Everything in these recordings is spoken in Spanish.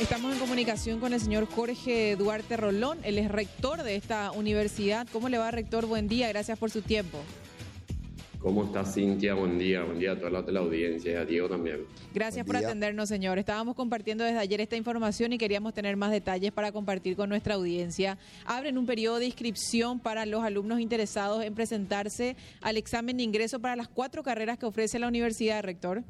Estamos en comunicación con el señor Jorge Duarte Rolón, él es rector de esta universidad. ¿Cómo le va, rector? Buen día, gracias por su tiempo. ¿Cómo está Cintia? Buen día, buen día a toda la, la audiencia y a Diego también. Gracias por atendernos, señor. Estábamos compartiendo desde ayer esta información y queríamos tener más detalles para compartir con nuestra audiencia. Abren un periodo de inscripción para los alumnos interesados en presentarse al examen de ingreso para las cuatro carreras que ofrece la universidad, rector.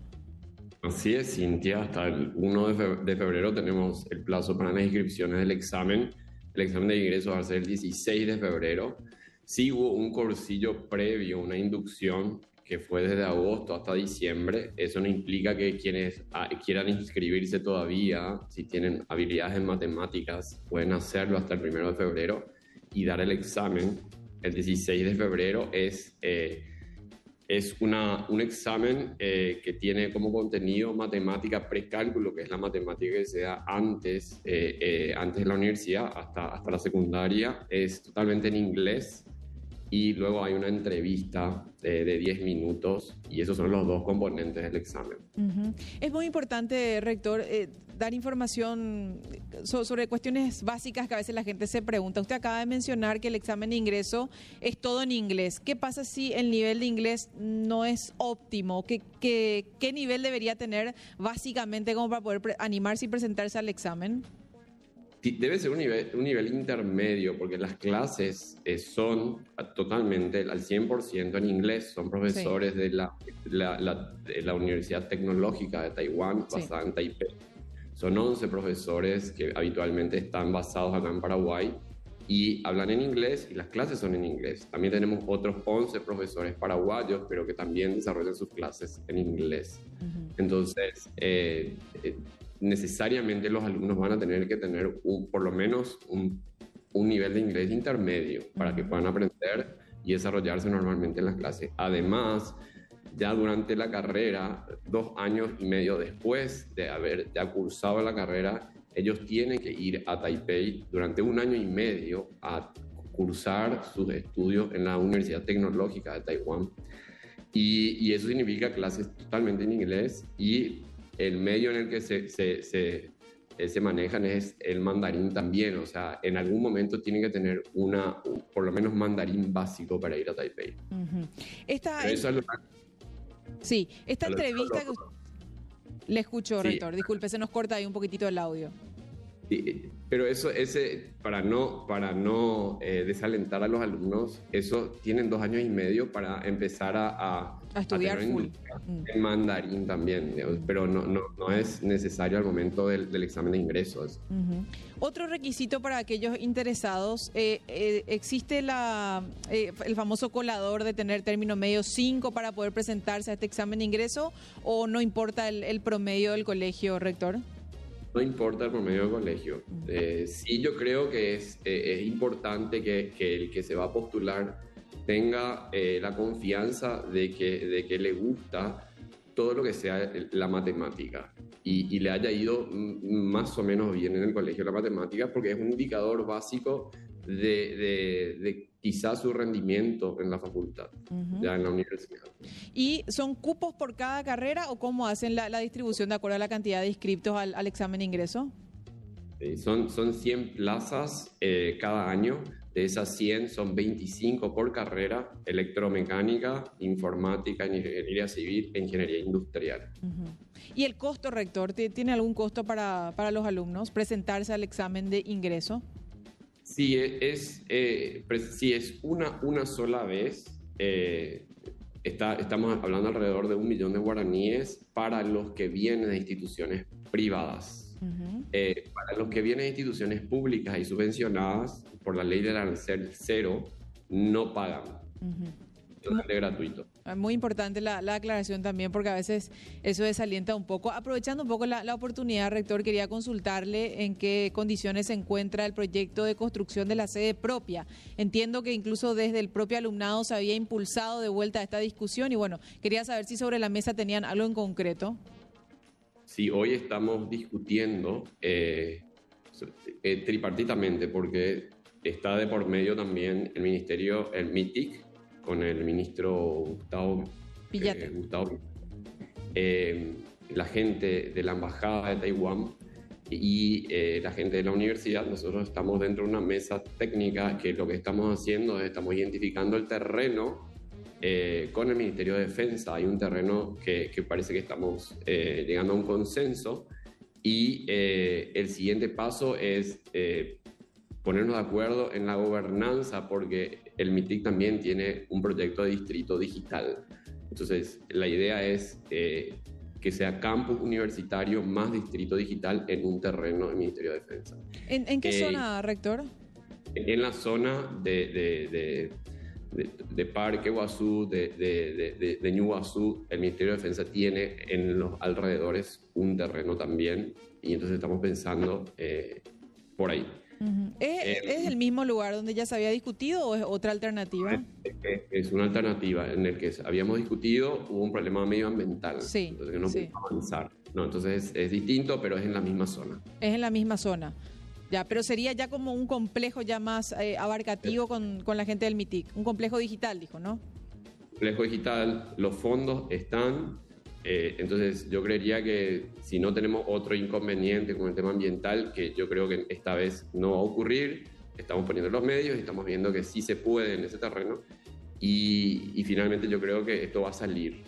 Así es, Cintia. Hasta el 1 de febrero tenemos el plazo para las inscripciones del examen. El examen de ingreso va a ser el 16 de febrero. Sí hubo un cursillo previo, una inducción que fue desde agosto hasta diciembre. Eso no implica que quienes ah, quieran inscribirse todavía, si tienen habilidades en matemáticas, pueden hacerlo hasta el 1 de febrero y dar el examen. El 16 de febrero es, eh, es una, un examen eh, que tiene como contenido matemática precálculo, que es la matemática que se da antes, eh, antes de la universidad hasta, hasta la secundaria. Es totalmente en inglés y luego hay una entrevista de, 10 minutos y esos son los dos componentes del examen. Es muy importante, rector, eh, dar información sobre cuestiones básicas que a veces la gente se pregunta. Usted acaba de mencionar que el examen de ingreso es todo en inglés. ¿Qué pasa si el nivel de inglés no es óptimo? ¿Qué, qué, qué nivel debería tener básicamente como para poder animarse y presentarse al examen? Debe ser un nivel, un nivel intermedio, porque las clases eh, son totalmente al 100% en inglés. Son profesores de, la, la, Universidad Tecnológica de Taiwán, basada en Taipei. Son 11 profesores que habitualmente están basados acá en Paraguay y hablan en inglés y las clases son en inglés. También tenemos otros 11 profesores paraguayos, pero que también desarrollan sus clases en inglés. Entonces, eh, eh, necesariamente los alumnos van a tener que tener por lo menos un, nivel de inglés intermedio para que puedan aprender y desarrollarse normalmente en las clases. Además, ya durante la carrera, dos años y medio después de haber ya cursado la carrera, ellos tienen que ir a Taipei durante un año y medio a cursar sus estudios en la Universidad Tecnológica de Taiwán. Y, y eso significa clases totalmente en inglés y el medio en el que se, se, se, eh, se, manejan es el mandarín también, o sea, en algún momento tienen que tener una, por lo menos mandarín básico para ir a Taipei. Esta, Sí, esta entrevista que... Le escucho, rector, disculpe, se nos corta ahí un poquitito el audio. pero eso, ese, para no, para no eh, desalentar a los alumnos, eso tienen dos años y medio para empezar a, a estudiar full. Mm. En mandarín también, pero no, no, no, es necesario al momento del, del examen de ingresos. Otro requisito para aquellos interesados, eh, eh, ¿existe la, eh, el famoso colador de tener término medio 5 para poder presentarse a este examen de ingreso o no importa el, el promedio del colegio, rector? No importa el promedio del colegio. sí, yo creo que es, es importante que, que el que se va a postular tenga eh, la confianza de que, de que le gusta todo lo que sea la matemática y, le haya ido más o menos bien en el colegio la matemática porque es un indicador básico de, de, quizás su rendimiento en la facultad, ya en la universidad. ¿Y son cupos por cada carrera o cómo hacen la, distribución de acuerdo a la cantidad de inscriptos al, al examen de ingreso? son, son 100 plazas eh, cada año. De esas 100 son 25 por carrera, electromecánica, informática, ingeniería civil e ingeniería industrial. ¿Y el costo, rector? ¿Tiene algún costo para, para, los alumnos presentarse al examen de ingreso? Si es, eh, si es una, una sola vez, eh, está, estamos hablando alrededor de un millón de guaraníes para los que vienen de instituciones privadas. Eh, para los que vienen de instituciones públicas y subvencionadas por la ley del arancel cero, no pagan. Totalmente gratuito. Muy importante la, aclaración también, porque a veces eso desalienta un poco. Aprovechando un poco la, la, oportunidad, rector, quería consultarle en qué condiciones se encuentra el proyecto de construcción de la sede propia. Entiendo que incluso desde el propio alumnado se había impulsado de vuelta a esta discusión y bueno, quería saber si sobre la mesa tenían algo en concreto si hoy estamos discutiendo eh, eh, tripartitamente, porque está de por medio también el ministerio, el MITIC, con el ministro Gustavo Pillate. Eh, la gente de la Embajada de Taiwán y eh, la gente de la universidad, nosotros estamos dentro de una mesa técnica que lo que estamos haciendo es estamos identificando el terreno eh, con el Ministerio de Defensa. Hay un terreno que, que parece que estamos eh, llegando a un consenso y el siguiente paso es ponernos de acuerdo en la gobernanza porque el MITIC también tiene un proyecto de distrito digital. Entonces, la idea es que sea campus universitario más distrito digital en un terreno del Ministerio de Defensa. ¿En, qué eh, zona, rector? En la zona de, de, Parque Guazú, de, de, de Ñuguazú, el Ministerio de Defensa tiene en los alrededores un terreno también y entonces estamos pensando eh, por ahí. Eh, ¿Es, el mismo lugar donde ya se había discutido o es otra alternativa? Es, una alternativa en el que habíamos discutido, hubo un problema medioambiental, sí, entonces no sí. avanzar. No, entonces es, distinto, pero es en la misma zona. Es en la misma zona. Ya, pero sería ya como un complejo ya más eh, abarcativo con, con, la gente del MITIC. Un complejo digital, dijo, ¿no? Complejo digital, los fondos están, eh, entonces yo creería que si no tenemos otro inconveniente con el tema ambiental, que yo creo que esta vez no va a ocurrir, estamos poniendo los medios y estamos viendo que sí se puede en ese terreno y, y finalmente yo creo que esto va a salir.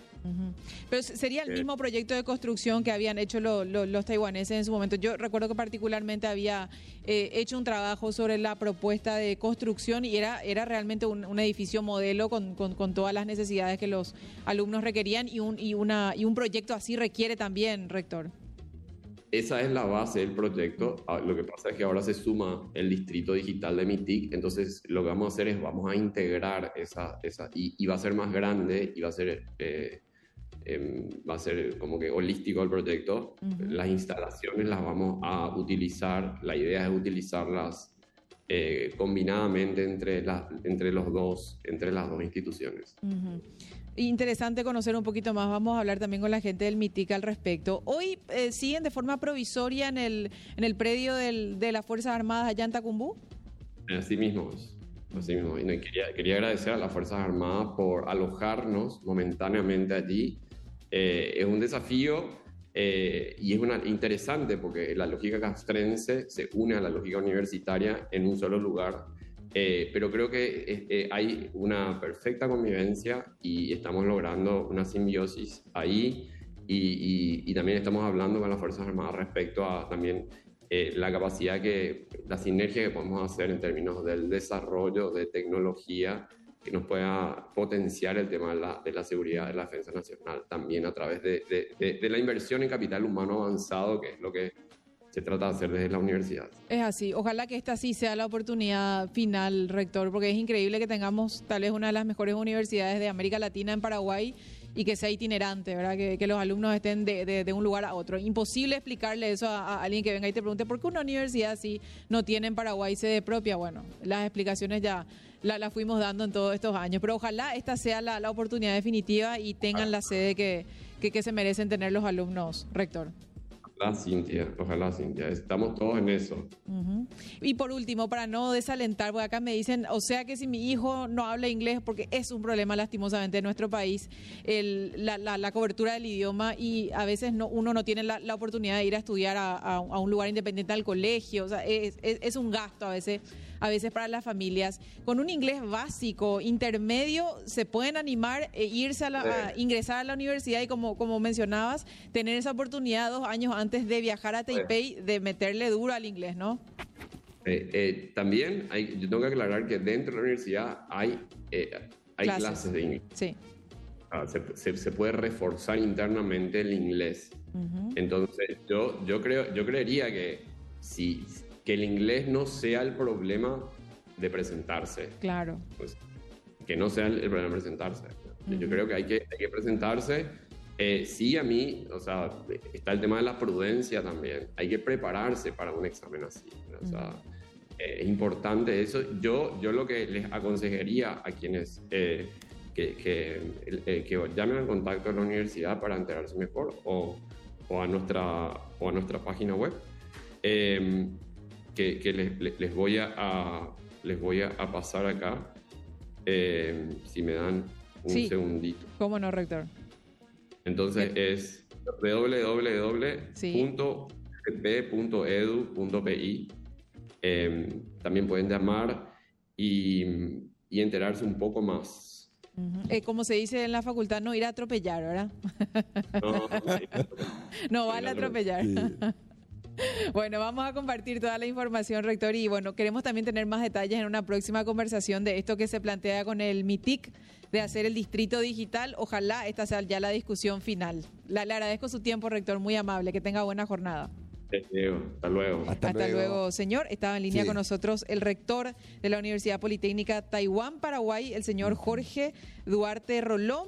Pero sería el mismo proyecto de construcción que habían hecho los taiwaneses en su momento. Yo recuerdo que particularmente había eh, hecho un trabajo sobre la propuesta de construcción y era, era realmente un, edificio modelo con, con, todas las necesidades que los alumnos requerían y un, y, una, y un proyecto así requiere también, rector. Esa es la base del proyecto. Ah, lo que pasa es que ahora se suma el distrito digital de MITIC, entonces lo que vamos a hacer es vamos a integrar esa, esa y, va a ser más grande y va a ser eh, Em, va a ser como que holístico el proyecto. Las instalaciones las vamos a utilizar, la idea es utilizarlas eh, combinadamente entre, entre, los dos, entre las dos instituciones. Interesante conocer un poquito más. Vamos a hablar también con la gente del MITIC al respecto. Hoy eh, siguen de forma provisoria en el, en el predio del, de las Fuerzas Armadas allá en Tacumbú. Así mismo. Así mismo. Y quería, quería agradecer a las Fuerzas Armadas por alojarnos momentáneamente allí eh, es un desafío eh, y es una, interesante porque la lógica castrense se une a la lógica universitaria en un solo lugar, eh, pero creo que hay una perfecta convivencia y estamos logrando una simbiosis ahí. Y, y, también estamos hablando con las Fuerzas Armadas respecto a también la capacidad que, la sinergia que podemos hacer en términos del desarrollo de tecnología que nos pueda potenciar el tema de la, seguridad de la defensa nacional, también a través de, la inversión en capital humano avanzado, que es lo que se trata de hacer desde la universidad. Es así, ojalá que esta sí sea la oportunidad final, rector, porque es increíble que tengamos tal vez una de las mejores universidades de América Latina en Paraguay y que sea itinerante, ¿verdad? Que, que los alumnos estén de, de, un lugar a otro. Imposible explicarle eso a, a, alguien que venga y te pregunte por qué una universidad así no tiene en Paraguay sede propia. Bueno, las explicaciones ya la, fuimos dando en todos estos años. Pero ojalá esta sea la, oportunidad definitiva y tengan la sede que, que, se merecen tener los alumnos, rector. Ojalá, Cintia, ojalá, Cintia. Estamos todos en eso. Y por último, para no desalentar, porque acá me dicen, o sea que si mi hijo no habla inglés, porque es un problema lastimosamente en nuestro país, la, cobertura del idioma y a veces no, uno no tiene la, oportunidad de ir a estudiar a, un lugar independiente al colegio, o sea, es, es un gasto a veces a veces para las familias. Con un inglés básico, intermedio, se pueden animar e irse a, la, ingresar a la universidad y como, como mencionabas, tener esa oportunidad dos años antes de viajar a Taipei de meterle duro al inglés, ¿no? Eh, eh, también hay, yo tengo que aclarar que dentro de la universidad hay, eh, hay clases. de inglés. Sí. Ah, se, se, puede reforzar internamente el inglés. Entonces, yo, yo, creo, yo creería que si, que el inglés no sea el problema de presentarse. Claro. Pues, que no sea el, problema de presentarse. Yo creo que hay que, hay que presentarse. Eh, sí, a mí, o sea, está el tema de la prudencia también. Hay que prepararse para un examen así. O sea, eh, es importante eso. Yo, yo lo que les aconsejaría a quienes eh, que, que, que, llamen al contacto de la universidad para enterarse mejor o, o, a, nuestra, o a nuestra página web que, les, voy a, les voy a, pasar acá, eh, si me dan un segundito. ¿Cómo no, rector? Entonces es www.universidad ufp.edu.pi. Em, también pueden llamar y, y enterarse un poco más eh, como se dice en la facultad, no ir a atropellar, ¿verdad? No, no vale atropellar. Bueno, vamos a compartir toda la información, rector, y bueno, queremos también tener más detalles en una próxima conversación de esto que se plantea con el MITIC de hacer el distrito digital. Ojalá esta sea ya la discusión final. le agradezco su tiempo, rector, muy amable. Que tenga buena jornada. Hasta luego. Hasta, luego. señor. Estaba en línea con nosotros el rector de la Universidad Politécnica Taiwán, Paraguay, el señor Jorge Duarte Rolón.